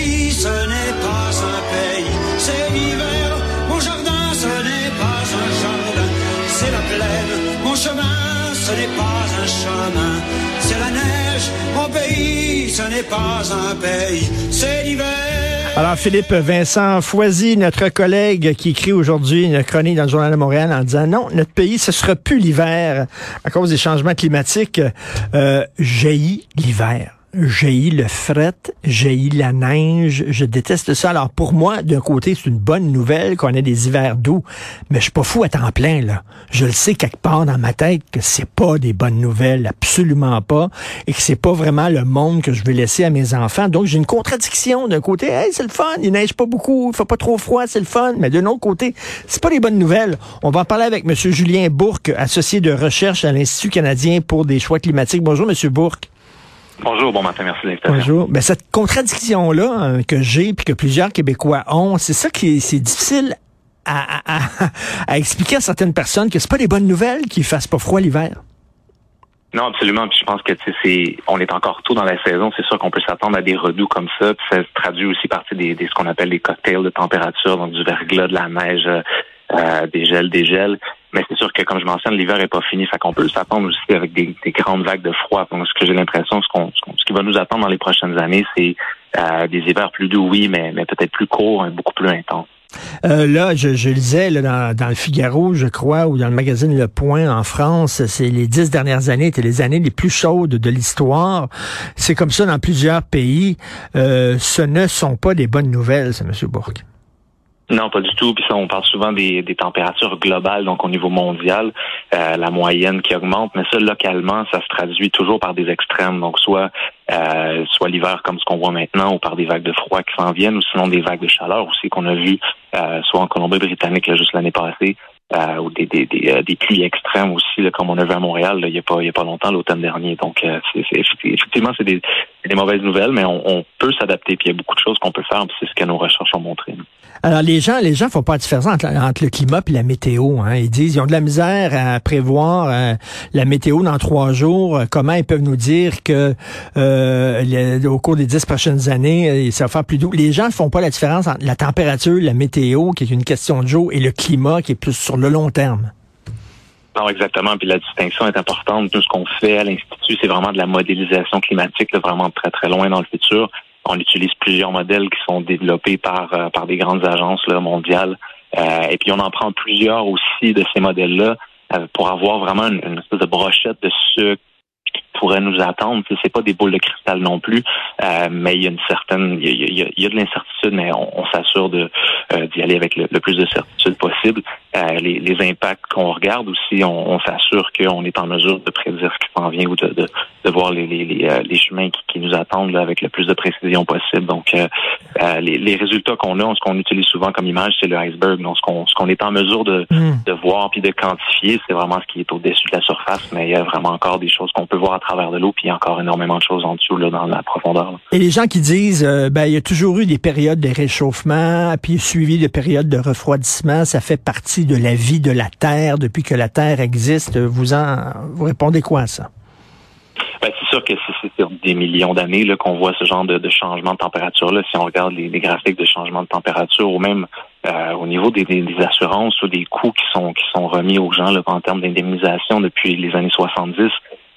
pays, ce n'est pas un pays, c'est l'hiver. Mon jardin, ce n'est pas un jardin, c'est la plaine. Mon chemin, ce n'est pas un chemin, c'est la neige. Mon pays, ce n'est pas un pays, c'est l'hiver. Alors, Philippe Vincent Foisy, notre collègue qui écrit aujourd'hui une chronique dans le Journal de Montréal en disant non, notre pays, ce sera plus l'hiver à cause des changements climatiques. Euh, jaillit l'hiver j'ai le fret, j'ai la neige, je déteste ça. Alors pour moi, d'un côté, c'est une bonne nouvelle qu'on ait des hivers doux, mais je suis pas fou à temps plein là. Je le sais quelque part dans ma tête que c'est pas des bonnes nouvelles, absolument pas, et que c'est pas vraiment le monde que je veux laisser à mes enfants. Donc j'ai une contradiction d'un côté, hey, c'est le fun, il neige pas beaucoup, il fait pas trop froid, c'est le fun, mais d'un autre côté, c'est pas des bonnes nouvelles. On va en parler avec monsieur Julien Bourque, associé de recherche à l'Institut canadien pour des choix climatiques. Bonjour monsieur Bourque. Bonjour, bon matin, merci de l'invitation. Bonjour. Ben, cette contradiction-là hein, que j'ai puis que plusieurs Québécois ont, c'est ça qui c'est difficile à, à, à, expliquer à certaines personnes que c'est pas des bonnes nouvelles qu'il fasse pas froid l'hiver. Non, absolument. Puis je pense que c'est, on est encore tôt dans la saison. C'est sûr qu'on peut s'attendre à des redoux comme ça. Puis ça se traduit aussi par des, des ce qu'on appelle des cocktails de température, donc du verglas, de la neige, euh, des gels, des gels. Mais c'est sûr que, comme je mentionne, l'hiver est pas fini, fait qu'on peut s'attendre aussi avec des, grandes vagues de froid. Donc, ce que j'ai l'impression, ce, qu'on, ce, qui va nous attendre dans les prochaines années, c'est euh, des hivers plus doux, oui, mais, mais peut-être plus courts, et beaucoup plus intenses. Euh, là, je, je lisais là, dans, le Figaro, je crois, ou dans le magazine Le Point en France, c'est les dix dernières années étaient les années les plus chaudes de l'histoire. C'est comme ça dans plusieurs pays. Euh, ce ne sont pas des bonnes nouvelles, c'est M. Bourque. Non, pas du tout. Puis ça, on parle souvent des, des températures globales, donc au niveau mondial, euh, la moyenne qui augmente, mais ça, localement, ça se traduit toujours par des extrêmes. Donc soit euh, soit l'hiver comme ce qu'on voit maintenant, ou par des vagues de froid qui s'en viennent, ou sinon des vagues de chaleur aussi qu'on a vu euh, soit en Colombie-Britannique juste l'année passée, euh, ou des, des, des, euh, des, pluies extrêmes aussi, là, comme on a vu à Montréal il n'y a, pas, il a pas longtemps, l'automne dernier. Donc, euh, c'est, effectivement, c'est des, des, mauvaises nouvelles, mais on, on peut s'adapter. Puis il y a beaucoup de choses qu'on peut faire, c'est ce que nos recherches ont montré. Alors, les gens, les gens font pas la différence entre, le climat et la météo. Hein. Ils disent, ils ont de la misère à prévoir la météo dans trois jours. Comment ils peuvent nous dire que au cours des dix prochaines années, ça va faire plus doux? Les gens ne font pas la différence entre la température, la météo, qui est une question de jour, et le climat, qui est plus sur le long terme. Non, exactement. Puis la distinction est importante. Tout ce qu'on fait à l'Institut, c'est vraiment de la modélisation climatique, vraiment très, très loin dans le futur. On utilise plusieurs modèles qui sont développés par, euh, par des grandes agences là, mondiales. Euh, et puis on en prend plusieurs aussi de ces modèles-là euh, pour avoir vraiment une, une, espèce de brochette de ce pourrait nous attendre. C'est pas des boules de cristal non plus, mais il y a une certaine, il y a, de l'incertitude, mais on, s'assure de d'y aller avec le, plus de certitude possible. Euh, les, les, impacts qu'on regarde aussi, on, on s'assure qu'on est en mesure de prédire ce qui s'en vient ou de, de, de voir les, les, les, euh, chemins qui, qui, nous attendent là, avec le plus de précision possible. Donc, euh, les, les, résultats qu'on a, ce qu'on utilise souvent comme image, c'est le iceberg. Donc, ce qu'on ce qu'on est en mesure de, hmm. de voir puis de quantifier, c'est vraiment ce qui est au-dessus de la surface, mais il y a vraiment encore des choses qu'on peut voir à travers de l'eau, puis il y a encore énormément de choses en dessous là, dans la profondeur. Et les gens qui disent, euh, ben il y a toujours eu des périodes de réchauffement, puis suivi de périodes de refroidissement, ça fait partie de la vie de la Terre depuis que la Terre existe. Vous en, vous répondez quoi à ça? Ben, c'est sûr que c'est sur des millions d'années qu'on voit ce genre de, de changement de température. Là. Si on regarde les, graphiques de changement de température ou même euh, au niveau des, des, assurances ou des coûts qui sont qui sont remis aux gens là, en termes d'indemnisation depuis les années 70,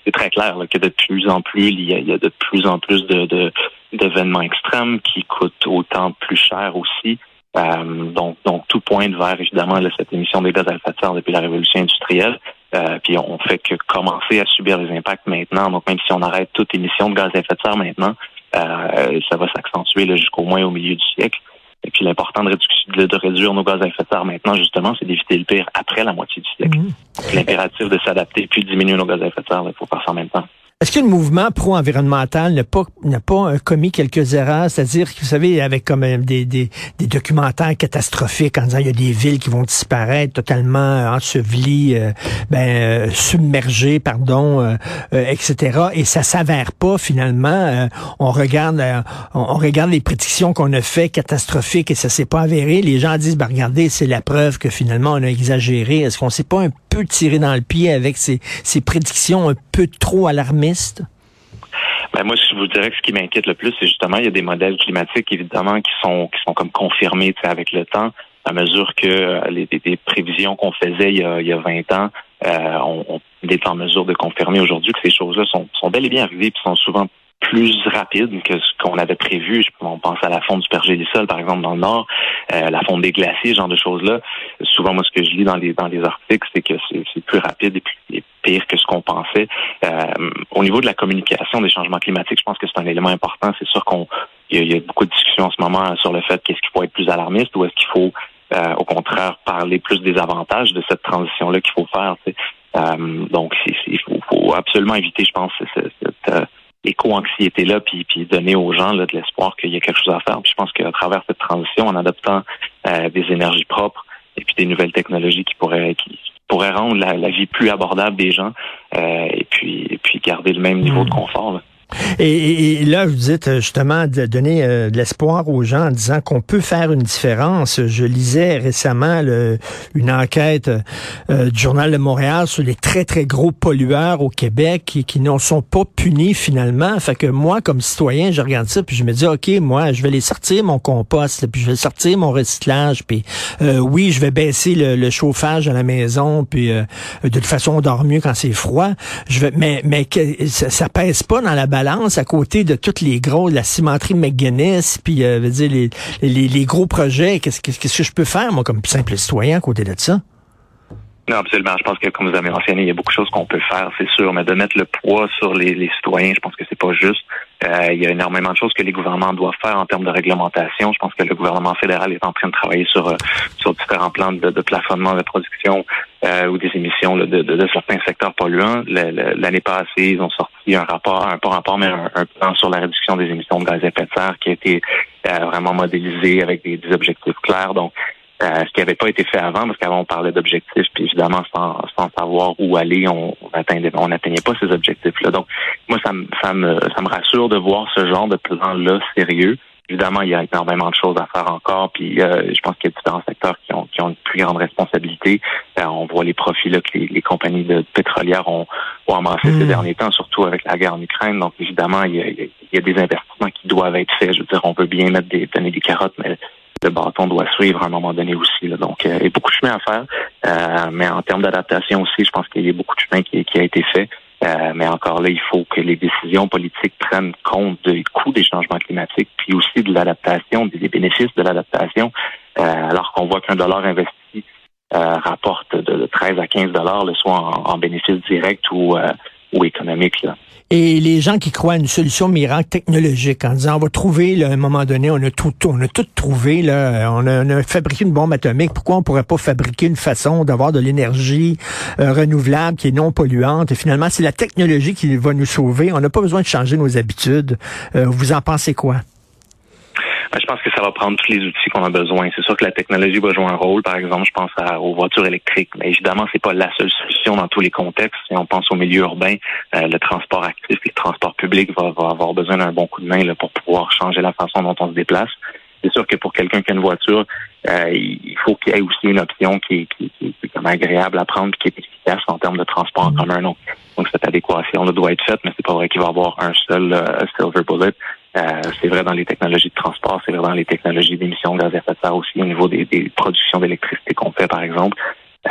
c'est très clair que de plus en plus, il y a, de plus en plus de, d'événements extrêmes qui coûtent autant plus cher aussi. Euh, donc, donc tout pointe vers évidemment cette émission des gaz à effet de serre depuis la révolution industrielle. Euh, puis on fait que commencer à subir les impacts maintenant. Donc même si on arrête toute émission de gaz à effet de serre maintenant, euh, ça va s'accentuer jusqu'au moins au milieu du siècle. Et puis l'important de, de, réduire nos gaz à effet de serre maintenant, justement, c'est d'éviter le pire après la moitié du siècle. Mmh. L'impératif de s'adapter puis de diminuer nos gaz à effet de serre, il faut faire ça en même temps. Est-ce que le mouvement pro-environnemental n'a pas, n'a pas euh, commis quelques erreurs? C'est-à-dire, vous savez, avec comme euh, des, des, des, documentaires catastrophiques en disant il y a des villes qui vont disparaître totalement euh, ensevelies, ben, submergées, pardon, etc. Et ça s'avère pas finalement. on regarde, on, regarde les prédictions qu'on a fait catastrophiques et ça s'est pas avéré. Les gens disent, ben regardez, c'est la preuve que finalement on a exagéré. Est-ce qu'on s'est pas un peu dans le pied avec ces prédictions un peu trop alarmistes? Ben moi, je vous dirais que ce qui m'inquiète le plus, c'est justement il y a des modèles climatiques évidemment qui sont qui sont comme confirmés avec le temps à mesure que euh, les, prévisions qu'on faisait il y, a, il y a 20 ans, euh, on, on, est en mesure de confirmer aujourd'hui que ces choses-là sont, sont bel et bien arrivées et sont souvent plus rapide que ce qu'on avait prévu. On pense à la fonte du pergélisol, par exemple, dans le Nord, euh, la fonte des glaciers, ce genre de choses-là. Souvent, moi, ce que je lis dans les dans les articles, c'est que c'est plus rapide et puis pire que ce qu'on pensait. Euh, au niveau de la communication des changements climatiques, je pense que c'est un élément important. C'est sûr qu'on il y, a beaucoup de discussions en ce moment sur le fait qu'est-ce qu'il faut être plus alarmiste ou est-ce qu'il faut euh, au contraire parler plus des avantages de cette transition-là qu'il faut faire. Euh, donc, il faut, faut, absolument éviter, je pense, cette, éco-anxiété-là, puis, puis donner aux gens là, de l'espoir qu'il y a quelque chose à faire. Puis je pense qu'à travers cette transition, en adoptant euh, des énergies propres et puis des nouvelles technologies qui pourraient qui pourraient rendre la, vie plus abordable des gens euh, et puis et puis garder le même niveau de hmm. confort. Là. Et, là, vous dites euh, justement de donner euh, de l'espoir aux gens en disant qu'on peut faire une différence. Je lisais récemment une enquête euh, du Journal de Montréal sur les très, très gros pollueurs au Québec qui, qui ne sont pas punis finalement. Fait que moi, comme citoyen, je regarde ça puis je me dis, OK, moi, je vais les sortir mon compost, puis je vais sortir mon recyclage, puis oui, je vais baisser le, chauffage à la maison, puis de toute façon, on dort mieux quand c'est froid. Je vais, mais mais que, ça pèse pas dans la balance à côté de toutes les gros, la cimenterie McGuinness, puis euh, dire les, les, gros projets. Qu'est-ce que je peux faire, moi, comme simple citoyen, à côté de ça? Non, absolument. Je pense que, comme vous avez mentionné, il y a beaucoup de choses qu'on peut faire, c'est sûr, mais de mettre le poids sur les, les citoyens, je pense que c'est pas juste. Euh, il y a énormément de choses que les gouvernements doivent faire en termes de réglementation. Je pense que le gouvernement fédéral est en train de travailler sur euh, sur différents plans de, de plafonnement de production euh, ou des émissions de, de, certains secteurs polluants. L'année passée, ils ont sorti un rapport, un pas rapport, mais un, plan sur la réduction des émissions de gaz à effet de serre qui a été vraiment modélisé avec des, des objectifs clairs. Donc, euh, ce qui n'avait pas été fait avant, parce qu'avant on parlait d'objectifs, puis évidemment sans, sans savoir où aller, on n'atteignait on n'atteignait pas ces objectifs-là. Donc moi, ça ça me ça me rassure de voir ce genre de plan-là sérieux. Évidemment, il y a énormément de choses à faire encore, puis euh, je pense qu'il y a différents secteurs qui ont, qui ont une plus grande responsabilité. Euh, on voit les profits là, que les, compagnies de pétrolières ont, ont amassé ces mmh. derniers temps, surtout avec la guerre en Ukraine. Donc évidemment, il y, a, il y a des investissements qui doivent être faits. Je veux dire, on peut bien mettre des donner des carottes, mais le bâton doit suivre à un moment donné aussi. Donc, euh, il y a beaucoup de chemin à faire, euh, mais en termes d'adaptation aussi, je pense qu'il y a beaucoup de chemin qui, a été fait. Euh, mais encore là, il faut que les décisions politiques prennent compte des coûts des changements climatiques, puis aussi de l'adaptation, des bénéfices de l'adaptation, alors qu'on voit qu'un dollar investi rapporte de 13 à 15 dollars, soit en, en bénéfice direct ou, Et les gens qui croient à une solution miracle technologique en disant on va trouver là, à un moment donné, on a tout, on a tout trouvé là, on a, fabriqué une bombe atomique. Pourquoi on pourrait pas fabriquer une façon d'avoir de l'énergie euh, renouvelable qui est non polluante? Et finalement, c'est la technologie qui va nous sauver. On n'a pas besoin de changer nos habitudes. Euh, vous en pensez quoi? Je pense que ça va prendre tous les outils qu'on a besoin. C'est sûr que la technologie va jouer un rôle. Par exemple, je pense aux voitures électriques. Mais évidemment, c'est pas la seule solution dans tous les contextes. Si on pense au milieu urbain, euh, le transport actif, le transport public va, avoir besoin d'un bon coup de main là, pour pouvoir changer la façon dont on se déplace. C'est sûr que pour quelqu'un qui a une voiture, euh, il faut qu'il y ait aussi une option qui est, qui, qui, qui est agréable à prendre, qui est efficace en termes de transport en mm. commun. Donc, donc cette adéquation là doit être faite, mais c'est pas vrai qu'il va y avoir un seul euh, silver bullet. Euh, c'est vrai dans les technologies de transport, c'est vrai dans les technologies d'émissions de gaz à effet de serre aussi, au niveau des, des productions d'électricité qu'on fait, par exemple.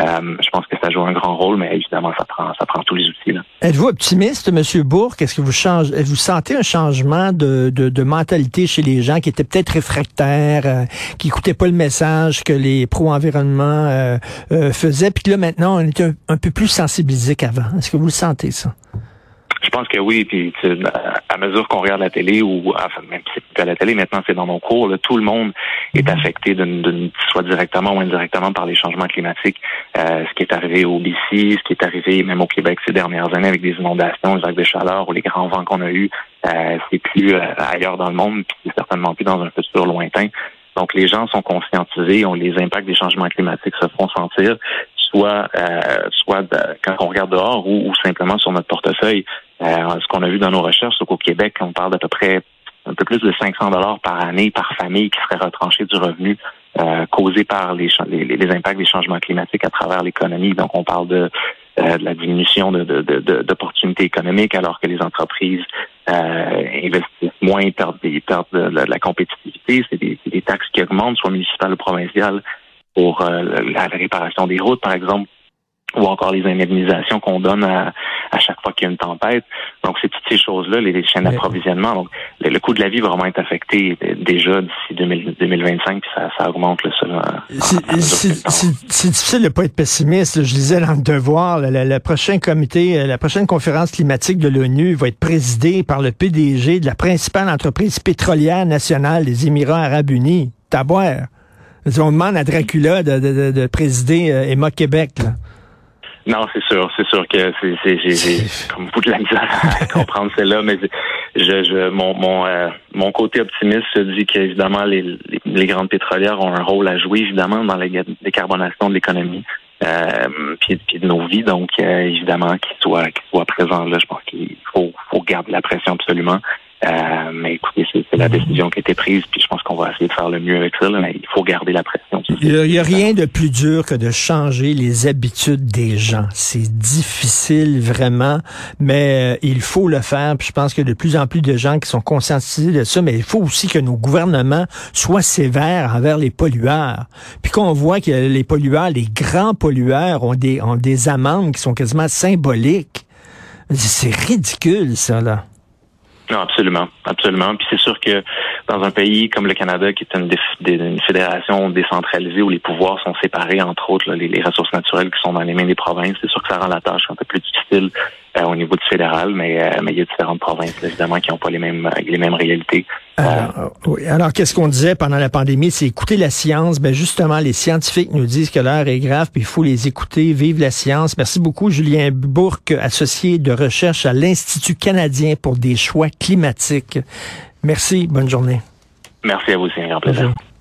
Euh, je pense que ça joue un grand rôle, mais évidemment, ça prend, ça prend tous les outils. Êtes-vous optimiste, M. Bourg? Est-ce que vous changez, vous sentez un changement de, de, de, mentalité chez les gens qui étaient peut-être réfractaires, euh, qui n'écoutaient pas le message que les pro-environnement euh, faisaient, puis que là, maintenant, on est un, un peu plus sensibilisé qu'avant? Est-ce que vous le sentez, ça? Je pense que oui, puis à mesure qu'on regarde la télé ou enfin, même si c'est plus à la télé, maintenant c'est dans nos cours, là, tout le monde est mhm. affecté d'une soit directement ou indirectement par les changements climatiques. Euh, ce qui est arrivé au BC, ce qui est arrivé même au Québec ces dernières années avec des inondations, les vagues de chaleur ou les grands vents qu'on a eus, euh, c'est plus euh, ailleurs dans le monde, puis c'est certainement plus dans un futur lointain. Donc les gens sont conscientisés, ont les impacts des changements climatiques se font sentir soit euh, soit quand on regarde dehors ou, simplement sur notre portefeuille. Euh, ce qu'on a vu dans nos recherches, c'est qu'au Québec, on parle d'à peu près un peu plus de 500 dollars par année par famille qui serait retranché du revenu euh, causé par les, les, impacts des changements climatiques à travers l'économie. Donc, on parle de euh, de la diminution d'opportunités de, de, économiques, alors que les entreprises euh, investissent moins, perdent, des, perdent de, la compétitivité. C'est des, des, taxes qui augmentent, soit municipales ou provinciales, pour euh, la réparation des routes, par exemple ou encore les indemnisations qu'on donne à, à chaque fois qu'il y a une tempête. Donc, c'est toutes ces choses-là, les, chaînes d'approvisionnement. Donc, le, coût de la vie va vraiment être affecté déjà d'ici 2025, puis ça, ça augmente le C'est difficile de ne pas être pessimiste. Je disais dans le devoir, le, prochain comité, euh, la prochaine conférence climatique de l'ONU va être présidée par le PDG de la principale entreprise pétrolière nationale des Émirats arabes unis. Taboire. On demande à Dracula de, de, de, présider euh, Emma Québec. Là. Non, c'est sûr, c'est sûr que c'est j'ai comme beaucoup de la misère à comprendre cela, mais je, je mon mon euh, mon côté optimiste se dit qu'évidemment les, les, grandes pétrolières ont un rôle à jouer évidemment dans la décarbonation de l'économie. Euh, puis, puis, de nos vies, donc euh, évidemment qu'ils soient qu'ils soient présents là, je pense qu'il faut faut garder la pression absolument. Euh, mais écoutez, c'est la décision qui a été prise, puis je pense qu'on va essayer de faire le mieux avec ça, mais il faut garder la pression. Il n'y a, rien de plus dur que de changer les habitudes des gens. C'est difficile vraiment, mais euh, il faut le faire. Puis je pense qu'il y a de plus en plus de gens qui sont conscientisés de ça, mais il faut aussi que nos gouvernements soient sévères envers les pollueurs. Puis qu'on voit que les pollueurs, les grands pollueurs ont des, ont des amendes qui sont quasiment symboliques. C'est ridicule, ça, là. Non, absolument, absolument. Puis c'est sûr que dans un pays comme le Canada, qui est une, fédération décentralisée où les pouvoirs sont séparés, entre autres les, ressources naturelles qui sont dans les mains des provinces, c'est sûr que ça rend la tâche un peu plus difficile euh, au niveau du fédéral, mais, euh, mais il y a différentes provinces, évidemment, qui n'ont pas les mêmes, les mêmes réalités. Alors, euh, oui. Alors qu'est-ce qu'on disait pendant la pandémie? C'est écouter la science. Ben justement, les scientifiques nous disent que l'heure est grave, puis il faut les écouter, vive la science. Merci beaucoup, Julien Bourque, associé de recherche à l'Institut canadien pour des choix climatiques. Merci, bonne journée. Merci à vous, c'est un grand plaisir.